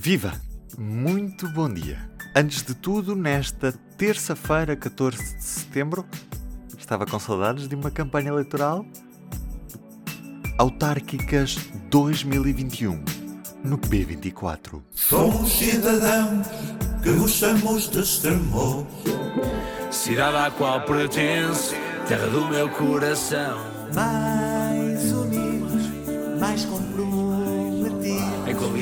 Viva! Muito bom dia! Antes de tudo, nesta terça-feira, 14 de setembro, estava com saudades de uma campanha eleitoral? Autárquicas 2021, no P24. Somos cidadãos que gostamos de extremos. Cidade à qual pertence, terra do meu coração.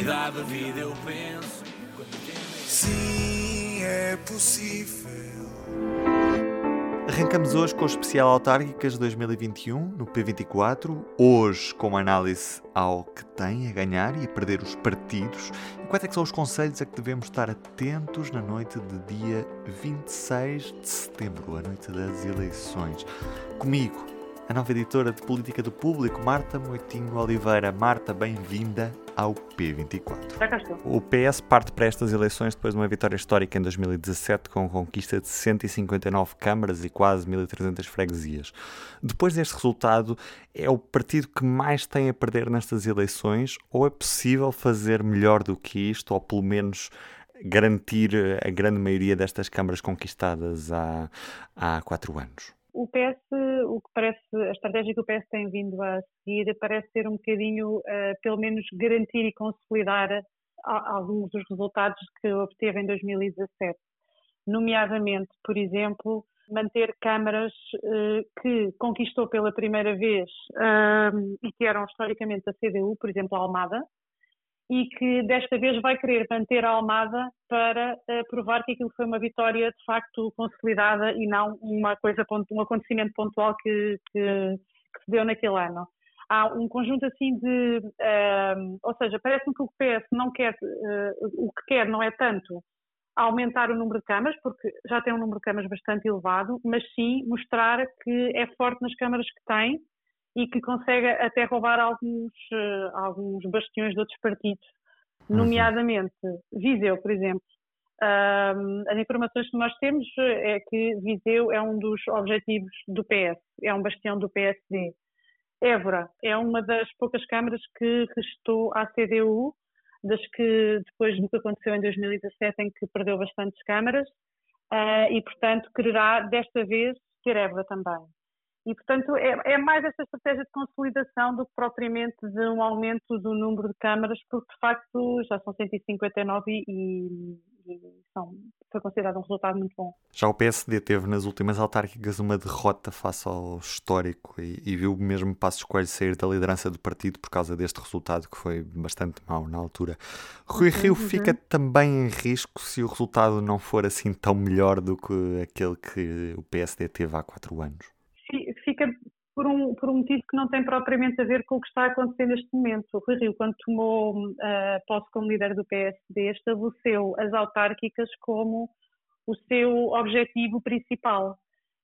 Qualidade de vida eu penso. Sim, é possível. Arrancamos hoje com o especial Autárquicas 2021 no P24. Hoje com uma análise ao que tem a ganhar e a perder os partidos. E quais é que são os conselhos a que devemos estar atentos na noite de dia 26 de setembro, a noite das eleições. Comigo, a nova editora de Política do Público, Marta Moitinho Oliveira. Marta, bem-vinda ao P24. Já cá estou. O PS parte para estas eleições depois de uma vitória histórica em 2017 com a conquista de 159 câmaras e quase 1.300 freguesias. Depois deste resultado, é o partido que mais tem a perder nestas eleições ou é possível fazer melhor do que isto ou pelo menos garantir a grande maioria destas câmaras conquistadas há, há quatro anos? O PS, o que parece, a estratégia que o PS tem vindo a seguir parece ser um bocadinho, uh, pelo menos, garantir e consolidar alguns dos resultados que obteve em 2017. Nomeadamente, por exemplo, manter câmaras uh, que conquistou pela primeira vez uh, e que eram historicamente a CDU, por exemplo, a Almada, e que desta vez vai querer manter a Almada para uh, provar que aquilo foi uma vitória de facto consolidada e não uma coisa, um acontecimento pontual que, que, que se deu naquele ano. Há um conjunto assim de, uh, ou seja, parece-me que o PS não quer, uh, o que quer não é tanto aumentar o número de câmaras, porque já tem um número de câmaras bastante elevado, mas sim mostrar que é forte nas câmaras que tem e que consegue até roubar alguns, uh, alguns bastiões de outros partidos, uhum. nomeadamente Viseu, por exemplo. Um, as informações que nós temos é que Viseu é um dos objetivos do PS, é um bastião do PSD. Évora é uma das poucas câmaras que restou à CDU, das que depois do que aconteceu em 2017, em que perdeu bastantes câmaras, uh, e portanto quererá desta vez ter Évora também. E, portanto, é, é, mais esta estratégia de consolidação do que propriamente de um aumento do número de câmaras, porque de facto já são 159 e, e são, foi considerado um resultado muito bom. Já o PSD teve nas últimas autárquicas uma derrota face ao histórico e, e viu mesmo Passos Coelho sair da liderança do partido por causa deste resultado que foi bastante mau na altura. Rui uhum, Rio uhum. fica também em risco se o resultado não for assim tão melhor do que aquele que o PSD teve há quatro anos por um, por um motivo que não tem propriamente a ver com o que está a acontecer neste momento. O Rui Rio, quando tomou uh, posse como líder do PSD, estabeleceu as autárquicas como o seu objetivo principal.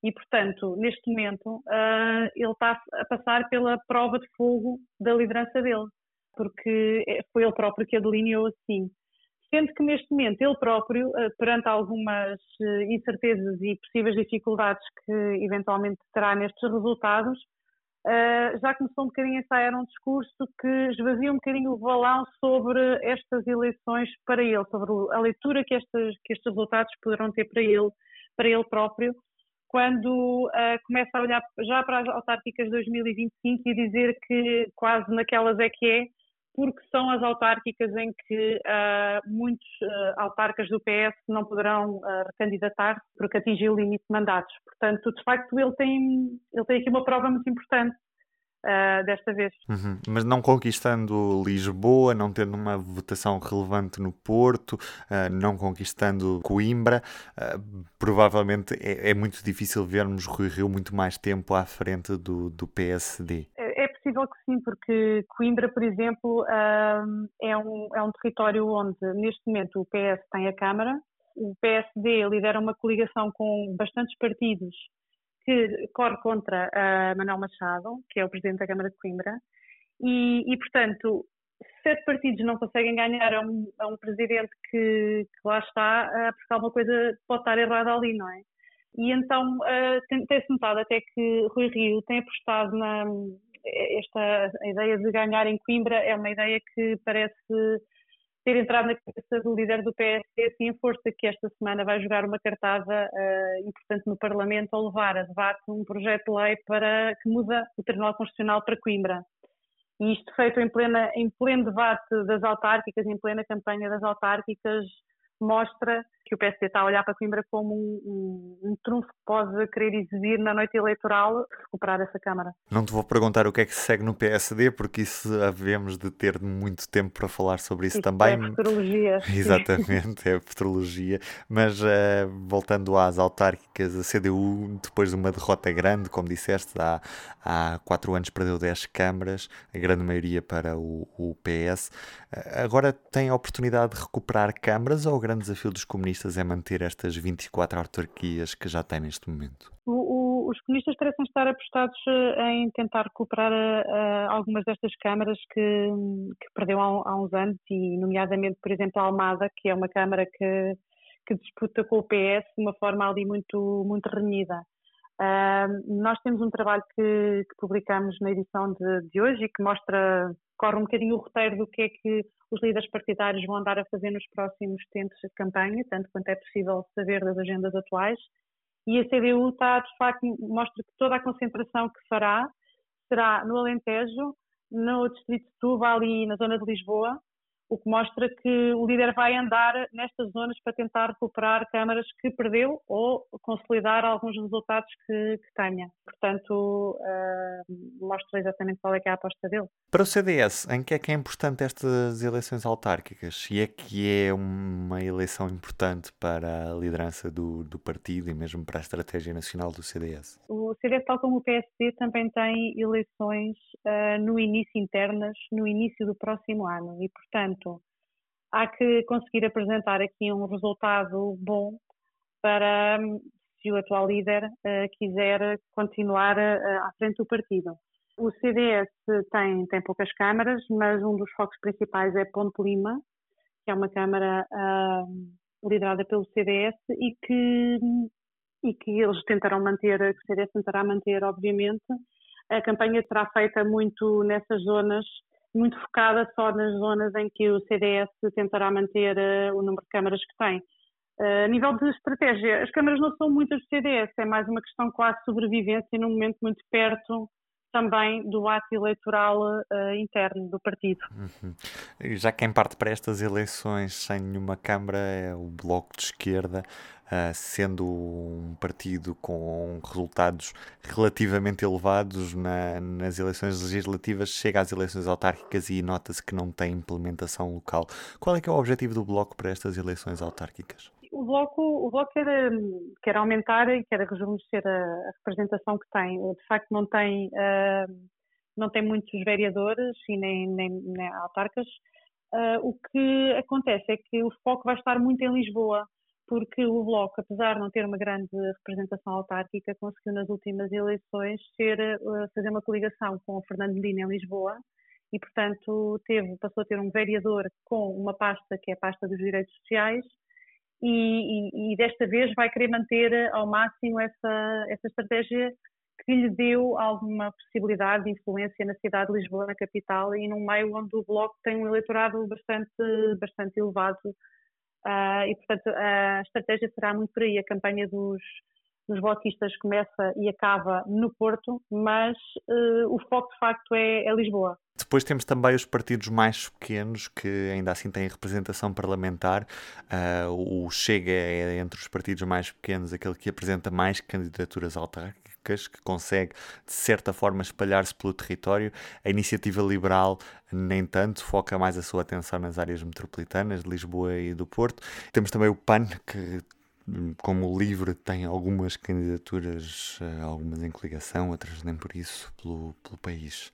E, portanto, neste momento, uh, ele está a passar pela prova de fogo da liderança dele, porque foi ele próprio que a delineou assim sendo que neste momento ele próprio, eh, perante algumas eh, incertezas e possíveis dificuldades que eventualmente terá nestes resultados, eh, já começou um bocadinho a ensaiar um discurso que esvazia um bocadinho o balão sobre estas eleições para ele, sobre a leitura que, que estes resultados poderão ter para ele, para ele próprio, quando começa a olhar já para as autárquicas 2025 e dizer que quase naquelas é que é, porque são as autárquicas em que uh, muitos uh, autarcas do PS não poderão uh, recandidatar porque atingiu o limite de mandatos. Portanto, de facto, ele tem, ele tem aqui uma prova muito importante. Desta vez. Uhum. Mas não conquistando Lisboa, não tendo uma votação relevante no Porto, não conquistando Coimbra, provavelmente é, é, muito difícil vermos Rui Rio muito mais tempo à frente do, do PSD. É possível que sim, porque Coimbra, por exemplo, é um, é um território onde, neste momento, o PS tem a Câmara, o PSD lidera uma coligação com bastantes partidos que corre contra Manuel Machado, que é o presidente da Câmara de Coimbra, e, e portanto, sete partidos não conseguem ganhar a um, a um presidente que, que, lá está, uh, porque alguma coisa pode estar errada ali, não é? E então uh, tem-se notado até que Rui Rio tem apostado na, esta ideia de ganhar em Coimbra é uma ideia que parece ter entrado na cabeça do líder do PSD, assim em força, que esta semana vai jogar uma cartada uh, importante no Parlamento ao levar a debate um projeto de lei para que muda o Tribunal Constitucional para Coimbra. E isto feito em, plena, em pleno debate das autárquicas, em plena campanha das autárquicas, mostra que o PSD está a olhar para Coimbra como um, um, um trunfo que pode querer exibir na noite eleitoral recuperar essa Câmara. Não te vou perguntar o que é que se segue no PSD, porque isso havemos de ter muito tempo para falar sobre isso, isso também. É futurologia. Exatamente, é futurologia. Mas uh, voltando às autárquicas, a CDU, depois de uma derrota grande, como disseste, há, há quatro anos perdeu 10 câmaras, a grande maioria para o, o PS. Uh, agora tem a oportunidade de recuperar câmaras ou o grande desafio dos comunistas? é manter estas 24 autarquias que já têm neste momento? O, o, os comunistas parecem estar apostados eh, em tentar recuperar uh, algumas destas câmaras que, que perdeu há, há, uns anos, e nomeadamente, por exemplo, a Almada, que é uma câmara que, que disputa com o PS de uma forma ali muito, muito renhida. Uh, nós temos um trabalho que, que publicamos na edição de, de, hoje e que mostra, corre um bocadinho o roteiro do que é que os líderes partidários vão andar a fazer nos próximos tempos de campanha, tanto quanto é possível saber das agendas atuais. E a CDU está, de facto, mostra que toda a concentração que fará será no Alentejo, no Distrito de Tuba, ali na zona de Lisboa, o que mostra que o líder vai andar nestas zonas para tentar recuperar câmaras que perdeu ou consolidar alguns resultados que, que tenha. Portanto, uh, mostra exatamente qual é, é a aposta dele. Para o CDS, em que é que é importante estas eleições autárquicas? E é que é uma eleição importante para a liderança do, do partido e mesmo para a estratégia nacional do CDS? O CDS, tal como o PSD, também tem eleições uh, no início internas, no início do próximo ano. E, portanto, Portanto, há que conseguir apresentar aqui um resultado bom para se o atual líder uh, quiser continuar uh, à frente do partido. O CDS tem, tem poucas câmaras, mas um dos focos principais é Ponte Lima, que é uma câmara uh, liderada pelo CDS e que, e que eles tentarão manter, que o CDS tentará manter, obviamente. A campanha será feita muito nessas zonas muito focada só nas zonas em que o CDS tentará manter uh, o número de câmaras que tem. Uh, a nível de estratégia, as câmaras não são muitas do CDS, é mais uma questão quase de sobrevivência num momento muito perto também do ato eleitoral uh, interno do partido. Uhum. Já quem parte para estas eleições sem nenhuma Câmara é o Bloco de Esquerda, sendo um partido com resultados relativamente elevados na, nas eleições legislativas, chega às eleições autárquicas e nota-se que não tem implementação local. Qual é que é o objetivo do Bloco para estas eleições autárquicas? o Bloco, o bloco quer, quer aumentar e quer rejuvenescer a, a, representação que tem. De facto, não tem, uh, não tem muitos vereadores e nem, nem, nem autarcas. Uh, o que acontece é que o foco vai estar muito em Lisboa, porque o Bloco, apesar de não ter uma grande representação autárquica, conseguiu nas últimas eleições ser, uh, fazer uma coligação com o Fernando Medina em Lisboa e, portanto, teve, passou a ter um vereador com uma pasta que é a pasta dos direitos sociais e, e, e, desta vez vai querer manter ao máximo essa, essa estratégia que lhe deu alguma possibilidade de influência na cidade de Lisboa, na capital, e num meio onde o Bloco tem um eleitorado bastante, bastante elevado. Uh, e, portanto, a estratégia será muito por aí. A campanha dos, dos bloquistas começa e acaba no Porto, mas uh, o foco, de facto, é, é Lisboa. Depois temos também os partidos mais pequenos que ainda assim têm representação parlamentar. Uh, o Chega é entre os partidos mais pequenos aquele que apresenta mais candidaturas autárquicas, que consegue de certa forma espalhar-se pelo território. A iniciativa liberal, nem tanto, foca mais a sua atenção nas áreas metropolitanas de Lisboa e do Porto. Temos também o PAN, que como livre tem algumas candidaturas, ah, algumas em coligação, outras nem por isso, pelo, pelo país.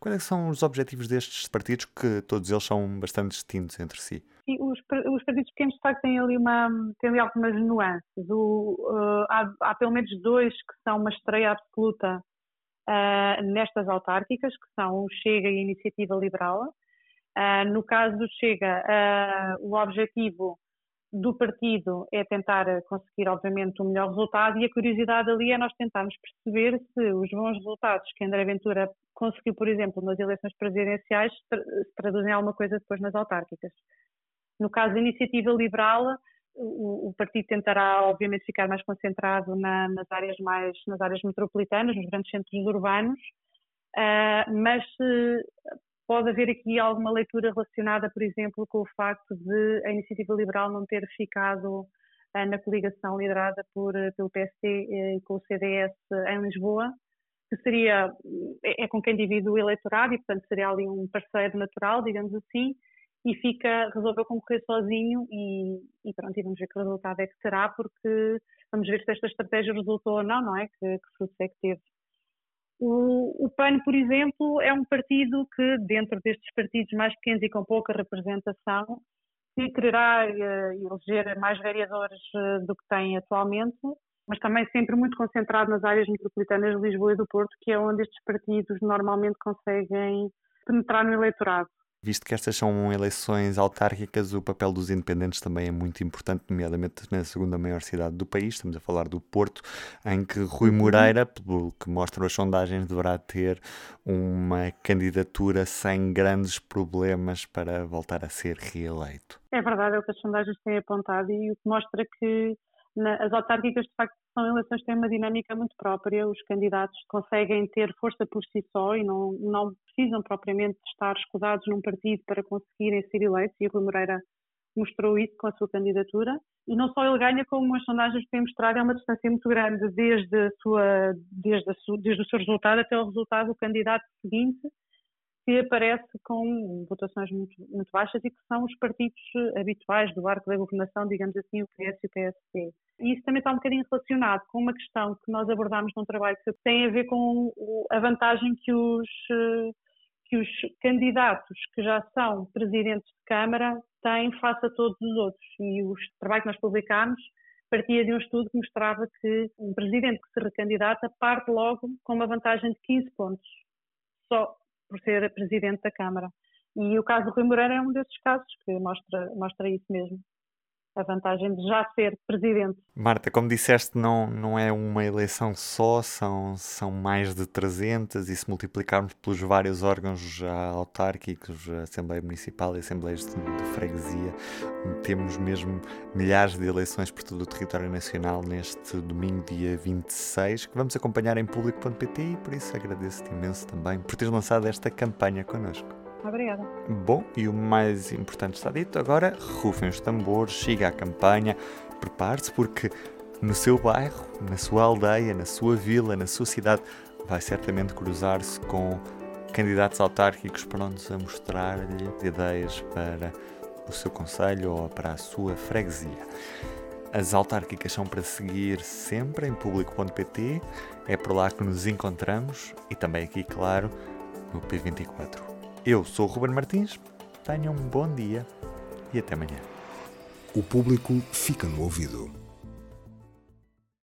Quais é são os objetivos destes partidos, que todos eles são bastante distintos entre si? Sim, os, os partidos pequenos, de facto, têm ali, uma, têm ali algumas nuances. O, uh, há, há, pelo menos dois que são uma estreia absoluta uh, nestas autárquicas, que são o Chega e a Iniciativa Liberal. Uh, no caso do Chega, o objetivo do partido é tentar conseguir, obviamente, um melhor resultado e a curiosidade ali é nós tentarmos perceber se os bons resultados que André Ventura conseguiu, por exemplo, nas eleições presidenciais se traduzem em alguma coisa depois nas autárquicas. No caso da iniciativa liberal, o, o, partido tentará, obviamente, ficar mais concentrado na, nas áreas mais nas áreas metropolitanas, nos grandes centros urbanos, uh, mas pode haver aqui alguma leitura relacionada, por exemplo, com o facto de a iniciativa liberal não ter ficado uh, na coligação liderada por, pelo PST e com o CDS em Lisboa, que seria é, é com quem divide o eleitorado e, portanto, seria ali um parceiro natural, digamos assim e fica, resolveu concorrer sozinho e, e pronto, e vamos ver que resultado é que terá, porque vamos ver se esta estratégia resultou ou não, não é? Que, que frutos é que teve. O, o PAN, por exemplo, é um partido que, dentro destes partidos mais pequenos e com pouca representação, que quererá uh, eleger mais vereadores uh, do que tem atualmente, mas também sempre muito concentrado nas áreas metropolitanas de Lisboa e do Porto, que é onde estes partidos normalmente conseguem penetrar no eleitorado. Visto que estas são eleições autárquicas, o papel dos independentes também é muito importante, nomeadamente na segunda maior cidade do país, estamos a falar do Porto, em que Rui uhum. Moreira, pelo que mostram as sondagens, deverá ter uma candidatura sem grandes problemas para voltar a ser reeleito. É verdade, é o que as sondagens têm apontado e o que mostra que na, as autárquicas, de facto, são eleições que têm uma dinâmica muito própria. Os candidatos conseguem ter força por si só e não, não precisam propriamente estar escudados num partido para conseguirem ser eleitos. E o Rui Moreira mostrou isso com a sua candidatura. E não só ele ganha, como as sondagens têm mostrado, é uma distância muito grande desde, a sua, desde, a sua, desde o seu resultado até o resultado do candidato seguinte que aparece com votações muito, muito baixas e que são os partidos habituais do arco da governação, digamos assim, o PS e o PSD. E isso também está um bocadinho relacionado com uma questão que nós abordámos num trabalho que tem a ver com a vantagem que os, que os candidatos que já são presidentes de Câmara têm face a todos os outros. E o trabalho que nós publicámos partia de um estudo que mostrava que um presidente que se recandidata parte logo com uma vantagem de 15 pontos. Só por ser presidente da Câmara. E o caso do Rui Moreira é um desses casos que mostra, mostra isso mesmo. A vantagem de já ser presidente. Marta, como disseste, não, não é uma eleição só, são, são mais de 300 e se multiplicarmos pelos vários órgãos autárquicos, Assembleia Municipal e Assembleias de, de Freguesia, temos mesmo milhares de eleições por todo o território nacional neste domingo, dia 26, que vamos acompanhar em público.pt e por isso agradeço-te imenso também por teres lançado esta campanha connosco. Obrigada. Bom, e o mais importante está dito, agora rufem os tambores, siga a campanha, prepare-se porque no seu bairro, na sua aldeia, na sua vila, na sua cidade, vai certamente cruzar-se com candidatos autárquicos prontos a mostrar-lhe ideias para o seu conselho ou para a sua freguesia. As autárquicas são para seguir sempre em público.pt, é por lá que nos encontramos e também aqui, claro, no P24. Eu sou o Ruben Martins, tenham um bom dia e até amanhã. O público fica no ouvido.